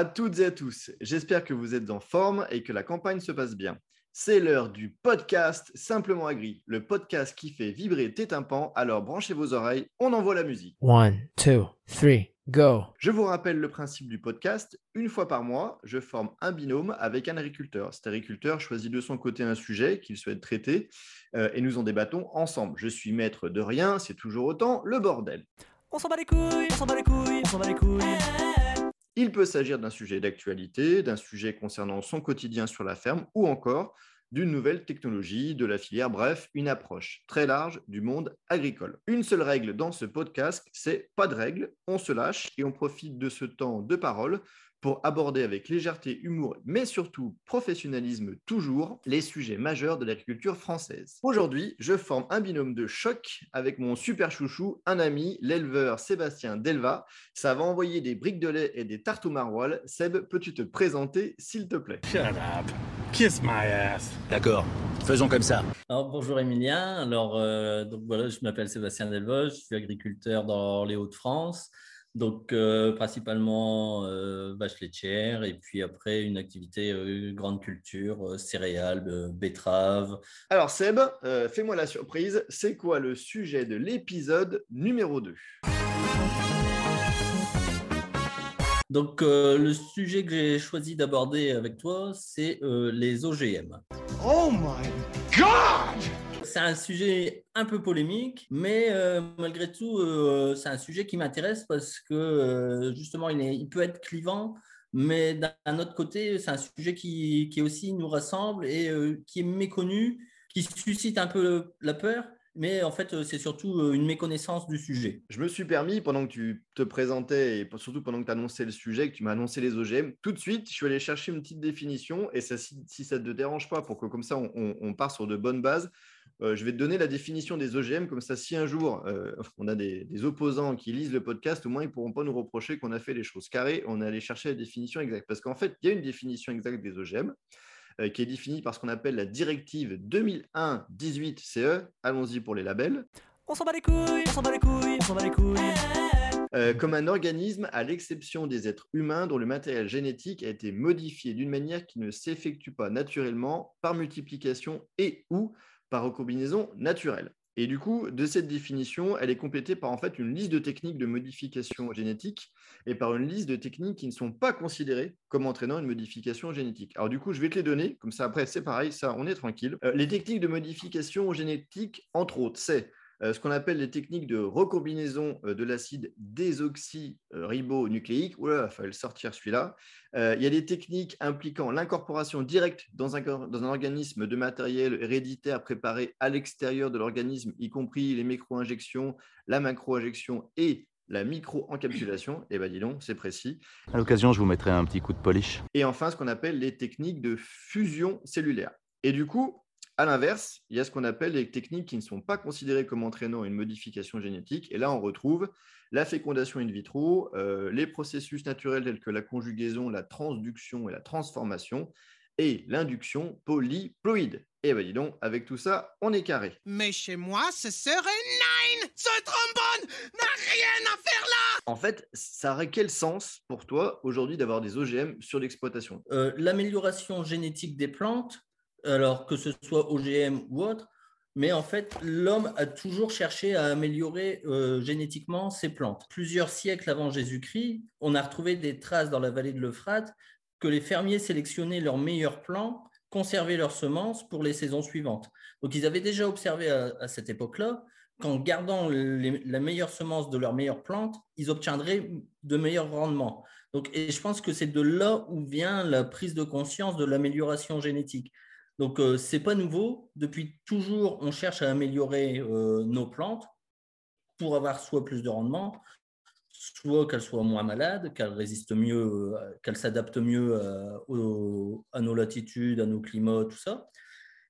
à toutes et à tous. J'espère que vous êtes en forme et que la campagne se passe bien. C'est l'heure du podcast Simplement Agri, le podcast qui fait vibrer tes tympans. Alors branchez vos oreilles, on envoie la musique. One, two, three, go. Je vous rappelle le principe du podcast. Une fois par mois, je forme un binôme avec un agriculteur. Cet agriculteur choisit de son côté un sujet qu'il souhaite traiter euh, et nous en débattons ensemble. Je suis maître de rien, c'est toujours autant le bordel. On s'en bat les couilles, on s'en bat les couilles, on s'en bat les couilles. Il peut s'agir d'un sujet d'actualité, d'un sujet concernant son quotidien sur la ferme ou encore d'une nouvelle technologie, de la filière, bref, une approche très large du monde agricole. Une seule règle dans ce podcast, c'est pas de règle, on se lâche et on profite de ce temps de parole pour aborder avec légèreté, humour, mais surtout professionnalisme toujours, les sujets majeurs de l'agriculture française. Aujourd'hui, je forme un binôme de choc avec mon super chouchou, un ami, l'éleveur Sébastien Delva. Ça va envoyer des briques de lait et des tartes au maroilles. Seb, peux-tu te présenter, s'il te plaît? Shut up. Kiss my ass. D'accord, faisons comme ça. Alors, bonjour Emilien. Alors, euh, donc voilà, je m'appelle Sébastien Delvaux, je suis agriculteur dans les Hauts-de-France. Donc, euh, principalement euh, vaches laitières et puis après une activité euh, grande culture, euh, céréales, betteraves. Alors Seb, fais-moi la surprise, c'est quoi le sujet de l'épisode numéro 2 Donc, le sujet que j'ai choisi d'aborder avec toi, c'est les OGM. Oh my God! C'est un sujet un peu polémique, mais euh, malgré tout, euh, c'est un sujet qui m'intéresse parce que euh, justement, il, peut être clivant, mais d'un autre côté, c'est un sujet qui, aussi nous rassemble et qui est méconnu, qui suscite un peu la peur, mais en fait, c'est surtout une méconnaissance du sujet. Je me suis permis, pendant que tu te présentais et surtout pendant que tu annonçais le sujet, que tu m'as annoncé les OGM, tout de suite, je suis allé chercher une petite définition et si, ça ne te dérange pas, pour que comme ça on- on part sur de bonnes bases, euh, je vais te donner la définition des OGM, comme ça si un jour euh, on a des, des opposants qui lisent le podcast, au moins ils ne pourront pas nous reprocher qu'on a fait les choses carrées, on est allé chercher la définition exacte. Parce qu'en fait, il y a une définition exacte des OGM euh, qui est définie par ce qu'on appelle la directive 2001-18-CE. Allons-y pour les labels. On s'en bat les couilles, on s'en bat les couilles, on s'en bat les couilles. Euh, comme un organisme à l'exception des êtres humains dont le matériel génétique a été modifié d'une manière qui ne s'effectue pas naturellement par multiplication et ou par recombinaison naturelle. Et du coup, de cette définition, elle est complétée par en fait une liste de techniques de modification génétique et par une liste de techniques qui ne sont pas considérées comme entraînant une modification génétique. Alors du coup, je vais te les donner, comme ça après c'est pareil, ça on est tranquille. Euh, les techniques de modification génétique, entre autres, c'est ce qu'on appelle les techniques de recombinaison euh, de l'acide désoxyribonucléique. Oula, il fallait le sortir celui-là. Euh, il y a des techniques impliquant l'incorporation directe dans un, cor- dans un organisme de matériel héréditaire préparé à l'extérieur de l'organisme, y compris les micro-injections, la macro-injection et la micro-encapsulation. Et bien dis donc, c'est précis. À l'occasion, je vous mettrai un petit coup de polish. Et enfin, ce qu'on appelle les techniques de fusion cellulaire. Et du coup, à l'inverse, il y a ce qu'on appelle les techniques qui ne sont pas considérées comme entraînant une modification génétique. Et là, on retrouve la fécondation in vitro, euh, les processus naturels tels que la conjugaison, la transduction et la transformation, et l'induction polyploïde. Et ben dis donc, avec tout ça, on est carré. Mais chez moi, ce serait nine Ce trombone n'a rien à faire là En fait, ça aurait quel sens pour toi aujourd'hui d'avoir des OGM sur l'exploitation? Euh, L'amélioration génétique des plantes, alors que ce soit OGM ou autre, mais en fait, l'homme a toujours cherché à améliorer euh, génétiquement ses plantes. Plusieurs siècles avant Jésus-Christ, on a retrouvé des traces dans la vallée de l'Euphrate que les fermiers sélectionnaient leurs meilleurs plants, conservaient leurs semences pour les saisons suivantes. Donc, ils avaient déjà observé à, cette époque-là qu'en gardant les- la meilleure semence de leurs meilleures plantes, ils obtiendraient de meilleurs rendements. Donc, et je pense que c'est de là où vient la prise de conscience de l'amélioration génétique. Donc, euh, ce n'est pas nouveau. Depuis toujours, on cherche à améliorer euh, nos plantes pour avoir soit plus de rendement, soit qu'elles soient moins malades, qu'elles résistent mieux, euh, qu'elles s'adaptent mieux à nos latitudes, à nos climats, tout ça.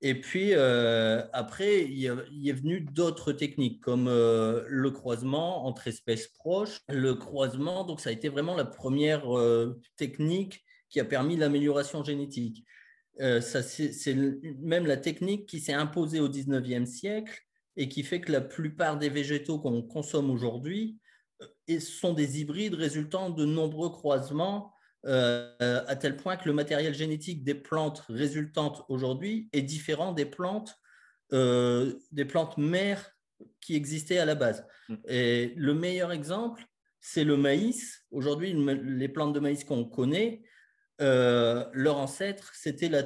Et puis, après, il y, est venu d'autres techniques, comme le croisement entre espèces proches. Le croisement, donc, ça a été vraiment la première technique qui a permis l'amélioration génétique. Euh, c'est même la technique qui s'est imposée au 19e siècle et qui fait que la plupart des végétaux qu'on consomme aujourd'hui euh, sont des hybrides résultant de nombreux croisements euh, à tel point que le matériel génétique des plantes résultantes aujourd'hui est différent des plantes, des plantes mères qui existaient à la base. Mm. Et le meilleur exemple, c'est le maïs. Aujourd'hui, le- les plantes de maïs qu'on connaît, euh, leur ancêtre, c'était la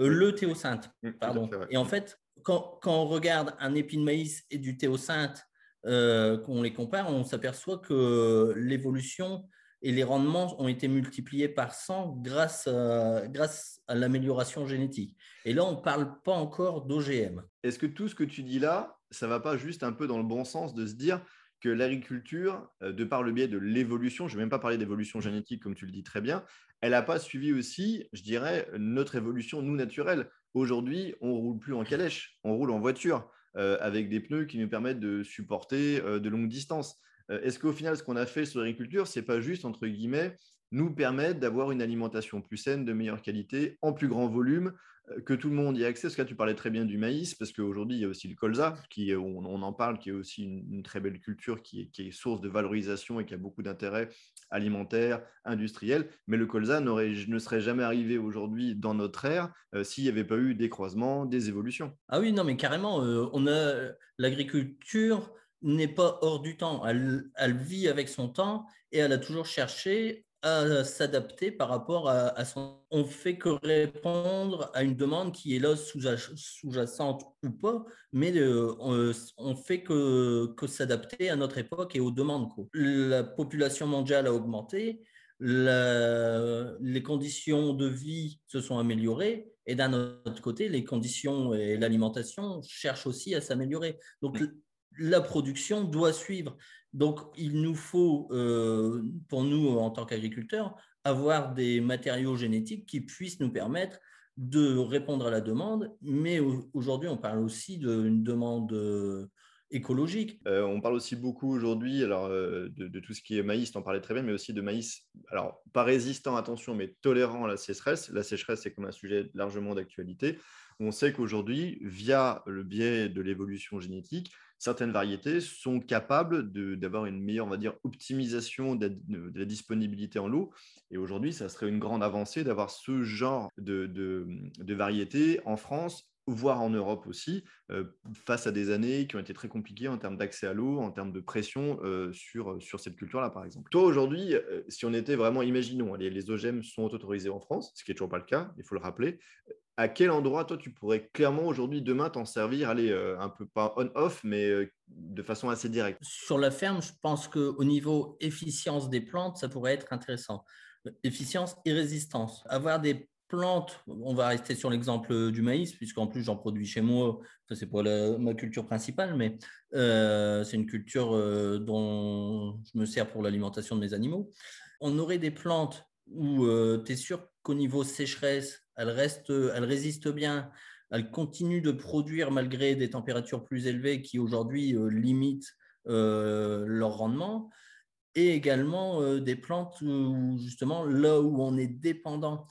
Euh, le théocinthe. Mm, Pardon. Et en fait, quand, quand on regarde un épi de maïs et du théocinthe, euh, qu'on les compare, on s'aperçoit que l'évolution et les rendements ont été multipliés par 100 grâce à, grâce à l'amélioration génétique. Et là, on ne parle pas encore d'OGM. Est-ce que tout ce que tu dis là, ça va pas juste un peu dans le bon sens de se dire que l'agriculture, euh, de par le biais de l'évolution, je ne vais même pas parler d'évolution génétique comme tu le dis très bien, elle n'a pas suivi aussi, je dirais, notre évolution, nous, naturelle. Aujourd'hui, on roule plus en calèche, on roule en voiture euh, avec des pneus qui nous permettent de supporter euh, de longues distances. Est-ce qu'au final, ce qu'on a fait sur l'agriculture, c'est pas juste, entre guillemets, nous permettre d'avoir une alimentation plus saine, de meilleure qualité, en plus grand volume, euh, que tout le monde y ait accès. Parce que là, tu parlais très bien du maïs, parce qu'aujourd'hui, il y a aussi le colza, qui, on, en parle, qui est aussi une, très belle culture, qui est, source de valorisation et qui a beaucoup d'intérêt alimentaire, industriel. Mais le colza ne serait jamais arrivé aujourd'hui dans notre ère euh, s'il n'y avait pas eu des croisements, des évolutions. Ah oui, non, mais carrément, euh, on a l'agriculture n'est pas hors du temps. Elle vit avec son temps et elle a toujours cherché à s'adapter par rapport à, à son. On fait que répondre à une demande qui est là sous- sous-jacente ou pas, mais on, on fait que, que s'adapter à notre époque et aux demandes. La population mondiale a augmenté, les conditions de vie se sont améliorées et d'un autre côté, les conditions et l'alimentation cherchent aussi à s'améliorer. Donc, la production doit suivre. Donc, il nous faut, euh, pour nous en tant qu'agriculteurs, avoir des matériaux génétiques qui puissent nous permettre de répondre à la demande. Mais au- aujourd'hui, on parle aussi d'une demande euh, écologique. Euh, on parle aussi beaucoup aujourd'hui alors, euh, de, tout ce qui est maïs, tu en parlais très bien, mais aussi de maïs, alors pas résistant, attention, mais tolérant à la sécheresse. La sécheresse, c'est comme un sujet largement d'actualité. On sait qu'aujourd'hui, via le biais de l'évolution génétique, certaines variétés sont capables d'avoir une meilleure, on va dire, optimisation de, la disponibilité en l'eau. Et aujourd'hui, ça serait une grande avancée d'avoir ce genre de, variétés en France voire en Europe aussi, euh, face à des années qui ont été très compliquées en termes d'accès à l'eau, en termes de pression euh, sur, sur cette culture-là, par exemple. Toi, aujourd'hui, euh, si on était vraiment, imaginons, les, les OGM sont autorisés en France, ce qui n'est toujours pas le cas, il faut le rappeler, à quel endroit, toi, tu pourrais clairement aujourd'hui, demain, t'en servir, aller euh, un peu pas on-off, mais euh, de façon assez directe? Sur la ferme, je pense qu'au niveau efficience des plantes, ça pourrait être intéressant. Efficience et résistance. Avoir des plantes, on va rester sur l'exemple du maïs, puisqu'en plus j'en produis chez moi, ça c'est pas ma culture principale, mais euh, c'est une culture euh, dont je me sers pour l'alimentation de mes animaux. On aurait des plantes où tu es sûr qu'au niveau sécheresse, elles, restent, elles résistent bien, elles continuent de produire malgré des températures plus élevées qui aujourd'hui euh, limitent euh, leur rendement. Et également euh, des plantes où justement là où on est dépendant,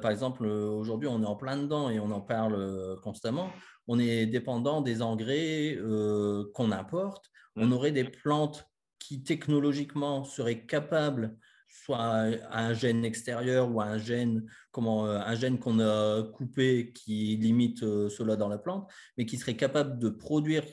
par exemple aujourd'hui on est en plein dedans et on en parle constamment, on est dépendant des engrais qu'on importe, on aurait des plantes qui technologiquement seraient capables soit un gène extérieur ou un gène comment euh, un gène qu'on a coupé qui limite euh, cela dans la plante, mais qui serait capable de produire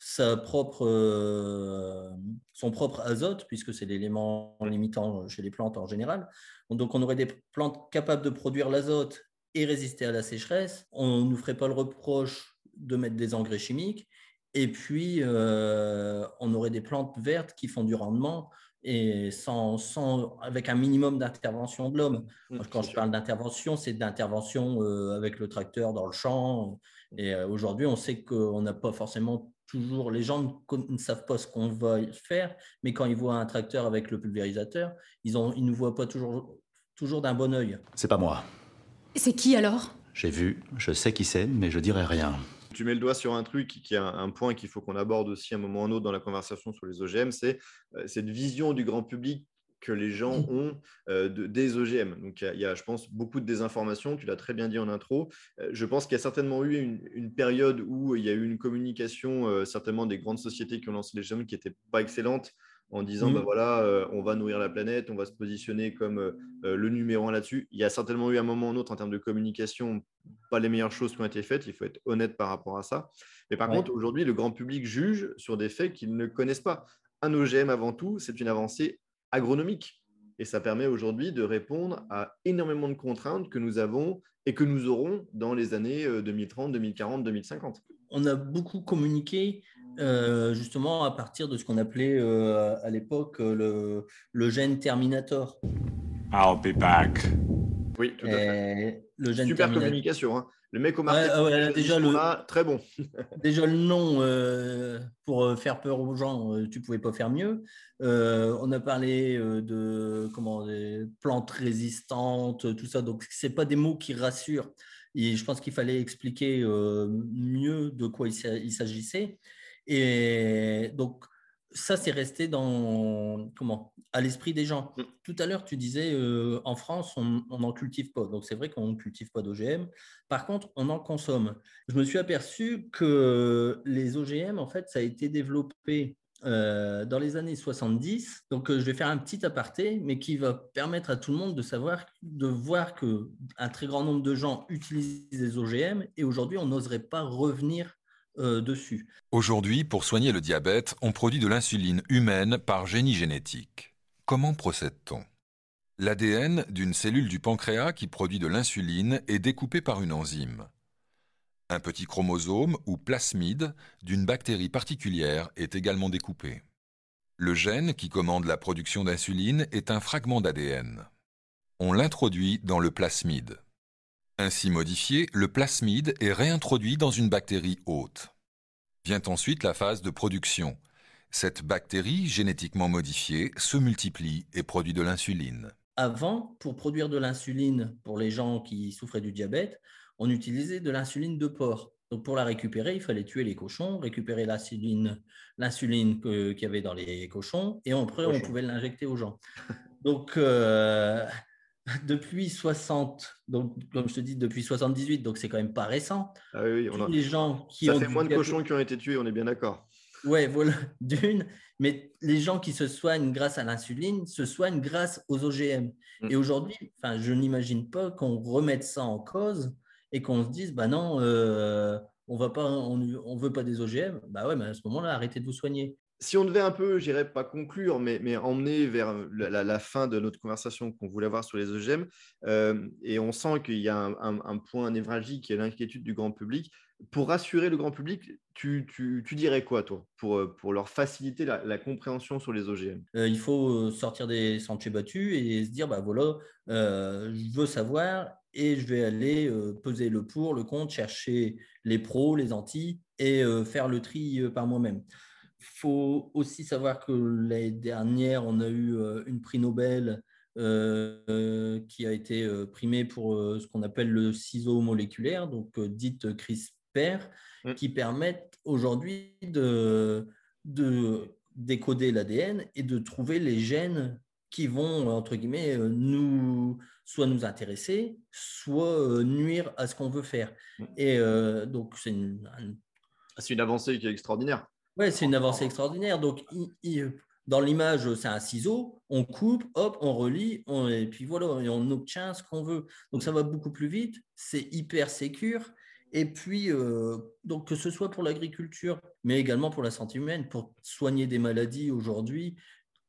sa propre, euh, son propre azote, puisque c'est l'élément limitant chez les plantes en général. Donc, on aurait des plantes capables de produire l'azote et résister à la sécheresse. On ne nous ferait pas le reproche de mettre des engrais chimiques. Et puis, on aurait des plantes vertes qui font du rendement et sans, sans, avec un minimum d'intervention de l'homme. Quand je parle d'intervention, c'est d'intervention euh, avec le tracteur dans le champ. Et euh, aujourd'hui, on sait qu'on n'a pas forcément toujours, les gens ne, ne, savent pas ce qu'on va faire, mais quand ils voient un tracteur avec le pulvérisateur, ils ne ils nous voient pas toujours, toujours d'un bon oeil. C'est pas moi. C'est qui alors? J'ai vu, je sais qui c'est, mais je dirai rien. Tu mets le doigt sur un truc qui est un, un point qu'il faut qu'on aborde aussi à un moment ou un autre dans la conversation sur les OGM, c'est euh, cette vision du grand public que les gens ont euh, de, des OGM. Donc, il y, y, a, je pense, beaucoup de désinformation. Tu l'as très bien dit en intro. Euh, je pense qu'il y a certainement eu une, une, période où il y a eu une communication, euh, certainement des grandes sociétés qui ont lancé les OGM qui n'était pas excellente. En disant Mhm. bah voilà, euh, on va nourrir la planète, on va se positionner comme euh, euh, le numéro un là-dessus. Il y a certainement eu un moment ou un autre en termes de communication, pas les meilleures choses qui ont été faites. Il faut être honnête par rapport à ça. Mais par Ouais. contre, aujourd'hui, le grand public juge sur des faits qu'ils ne connaissent pas. Un OGM, avant tout, c'est une avancée agronomique. Et ça permet aujourd'hui de répondre à énormément de contraintes que nous avons et que nous aurons dans les années euh, 2030, 2040, 2050. on a beaucoup communiqué euh, justement à partir de ce qu'on appelait euh, à l'époque euh, le, le gène Terminator. I'll be back. Oui, tout à fait. Le gène Super Terminator. communication. hein. Le mec au marketing, ah ouais, déjà le- là, très bon. Déjà le nom, euh, pour faire peur aux gens, tu pouvais pas faire mieux. Euh, on a parlé de comment des plantes résistantes, tout ça. Donc c'est pas des mots qui rassurent. Et je pense qu'il fallait expliquer euh, mieux de quoi il s'agissait. Et donc ça, c'est resté dans comment à l'esprit des gens. Mm. Tout à l'heure, tu disais euh, en France, on n'en cultive pas. Donc c'est vrai qu'on ne cultive pas d'OGM. Par contre, on en consomme. Je me suis aperçu que les OGM, en fait, ça a été développé euh, dans les années 70. Donc, euh, je vais faire un petit aparté, mais qui va permettre à tout le monde de savoir, de voir que un très grand nombre de gens utilisent les OGM et aujourd'hui, on n'oserait pas revenir euh. Aujourd'hui, pour soigner le diabète, on produit de l'insuline humaine par génie génétique. Comment procède-t-on? L'ADN d'une cellule du pancréas qui produit de l'insuline est découpé par une enzyme. Un petit chromosome ou plasmide d'une bactérie particulière est également découpé. Le gène qui commande la production d'insuline est un fragment d'ADN. On l'introduit dans le plasmide. Ainsi modifié, le plasmide est réintroduit dans une bactérie hôte. Vient ensuite la phase de production. Cette bactérie génétiquement modifiée se multiplie et produit de l'insuline. Avant, pour produire de l'insuline pour les gens qui souffraient du diabète, on utilisait de l'insuline de porc. Donc pour la récupérer, il fallait tuer les cochons, récupérer l'insuline, qu'il y avait dans les cochons, et après on pouvait l'injecter aux gens. Donc euh, depuis 60, donc comme je te dis depuis 78, donc c'est quand même pas récent. Ah oui, oui, on a- les gens qui Ça ont fait moins de cochons qui ont été tués, on est bien d'accord. Ouais, voilà, d'une. Mais les gens qui se soignent grâce à l'insuline se soignent grâce aux OGM. Mm. Et aujourd'hui, enfin, je n'imagine pas qu'on remette ça en cause et qu'on se dise, bah non, euh, on va pas, on, on veut pas des OGM. Bah ouais, mais à ce moment-là, arrêtez de vous soigner. Si on devait un peu, je dirais pas conclure, mais, emmener vers la, fin de notre conversation qu'on voulait avoir sur les OGM, euh, et on sent qu'il y a un, point névralgique qui est l'inquiétude du grand public. Pour rassurer le grand public, tu, dirais quoi, toi, pour, euh, leur faciliter la, compréhension sur les OGM Euh, il faut sortir des sentiers battus et se dire, bah voilà, je veux savoir et je vais aller peser le pour, le contre, chercher les pros, les anti et faire le tri par moi-même. Il faut aussi savoir que l'année dernière, on a eu euh, une prix Nobel euh, qui a été euh, primée pour ce qu'on appelle le ciseau moléculaire, donc dite CRISPR, Mm. qui permettent aujourd'hui de, de décoder l'ADN et de trouver les gènes qui vont, entre guillemets, nous, soit nous intéresser, soit nuire à ce qu'on veut faire. Mm. Et euh, donc, c'est une, un- C'est une avancée qui est extraordinaire. Ouais, c'est une avancée extraordinaire. Donc, dans l'image, c'est un ciseau, on coupe, hop, on relie, et puis voilà, et on obtient ce qu'on veut. Donc, ça va beaucoup plus vite, c'est hyper sécure. Et puis, euh, donc, que ce soit pour l'agriculture, mais également pour la santé humaine, pour soigner des maladies aujourd'hui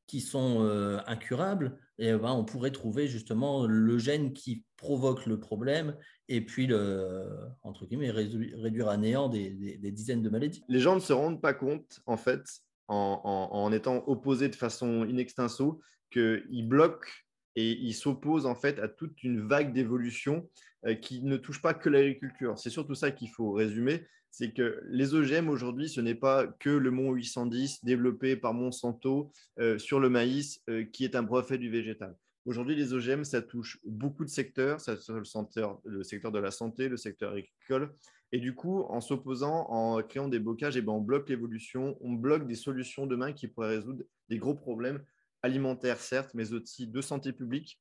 qui sont euh, incurables, et ben, on pourrait trouver justement le gène qui provoque le problème et puis, le, entre guillemets, réduire à néant des- dizaines de maladies. Les gens ne se rendent pas compte, en fait, en, étant opposés de façon in extenso, qu'ils bloquent et ils s'opposent en fait à toute une vague d'évolution euh, qui ne touche pas que l'agriculture. C'est surtout ça qu'il faut résumer, c'est que les OGM aujourd'hui, ce n'est pas que le Mont 810 développé par Monsanto euh, sur le maïs euh, qui est un brevet du végétal. Aujourd'hui, les OGM, ça touche beaucoup de secteurs, ça touche le secteur, le secteur de la santé, le secteur agricole, et du coup, en s'opposant, en créant des blocages, eh ben, on bloque l'évolution, on bloque des solutions demain qui pourraient résoudre des gros problèmes alimentaires, certes, mais aussi de santé publique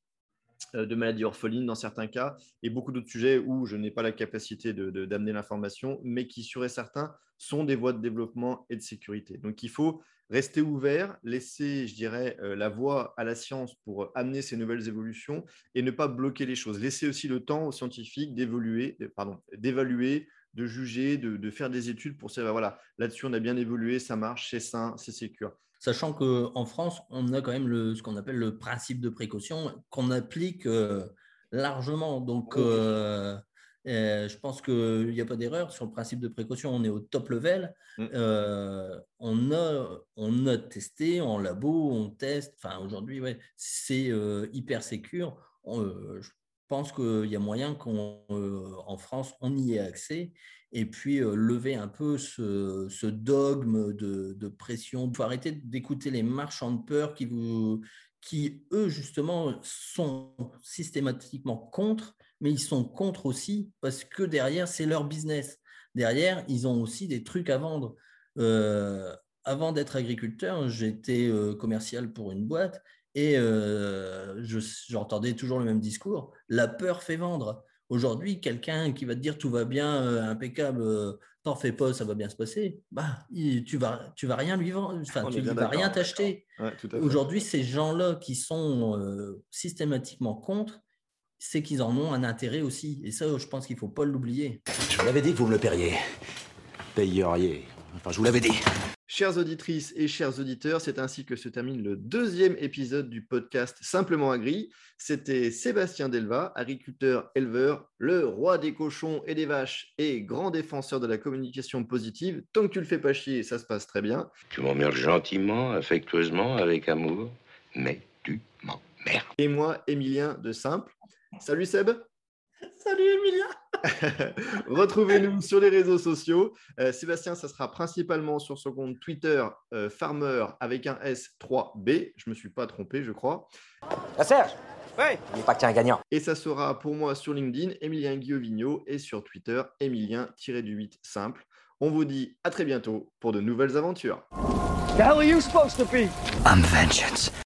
de maladies orphelines dans certains cas, et beaucoup d'autres sujets où je n'ai pas la capacité d'amener de, d'amener l'information, mais qui, sur et certains, sont des voies de développement et de sécurité. Donc, il faut rester ouvert, laisser, je dirais, euh, la voie à la science pour amener ces nouvelles évolutions et ne pas bloquer les choses. Laisser aussi le temps aux scientifiques d'évoluer, d'évaluer, de juger, de, de, faire des études pour savoir, voilà, là-dessus, on a bien évolué, ça marche, c'est sain, c'est sécure sachant qu'en France, on a quand même le, ce qu'on appelle le principe de précaution qu'on applique euh, largement. Donc, euh, euh, je pense qu'il n'y a pas d'erreur sur le principe de précaution. On est au top level. Mm. on, a, on a testé en labo, on teste. Enfin, aujourd'hui, ouais, c'est hyper sécure. je pense qu'il y a moyen qu'en France, on y ait accès et puis lever un peu ce, dogme de, pression. Il faut arrêter d'écouter les marchands de peur qui, vous, qui, eux, justement, sont systématiquement contre, mais ils sont contre aussi parce que derrière, c'est leur business. Derrière, ils ont aussi des trucs à vendre. avant d'être agriculteur, j'étais commercial pour une boîte et j'entendais toujours le même discours. La peur fait vendre. Aujourd'hui, quelqu'un qui va te dire tout va bien, euh, impeccable, euh, t'en fais pas, ça va bien se passer, bah, tu vas, tu vas rien lui vendre, enfin, tu vas rien t'acheter. Aujourd'hui, ces gens-là qui sont euh, systématiquement contre, c'est qu'ils en ont un intérêt aussi. Et ça, je pense qu'il ne faut pas l'oublier. Je vous l'avais dit que vous me le paieriez. Payeriez. Enfin, je vous l'avais dit. Chères auditrices et chers auditeurs, c'est ainsi que se termine le deuxième épisode du podcast Simplement Agri. C'était Sébastien Delva, agriculteur éleveur, le roi des cochons et des vaches et grand défenseur de la communication positive. Tant que tu le fais pas chier, ça se passe très bien. Tu m'emmerdes gentiment, affectueusement, avec amour, mais tu m'emmerdes. Et moi, Émilien de Simple. Salut Seb. Salut Emilia Retrouvez-nous sur les réseaux sociaux. Euh, Sébastien, ça sera principalement sur son compte Twitter euh, Farmer avec un S3B. Je ne me suis pas trompé, je crois. Ah, Serge Oui Il pas que tu un gagnant. Et ça sera pour moi sur LinkedIn, Emilien Guillaume et sur Twitter, Emilien-du-8 simple. On vous dit à très bientôt pour de nouvelles aventures. The hell are you supposed to be? I'm vengeance.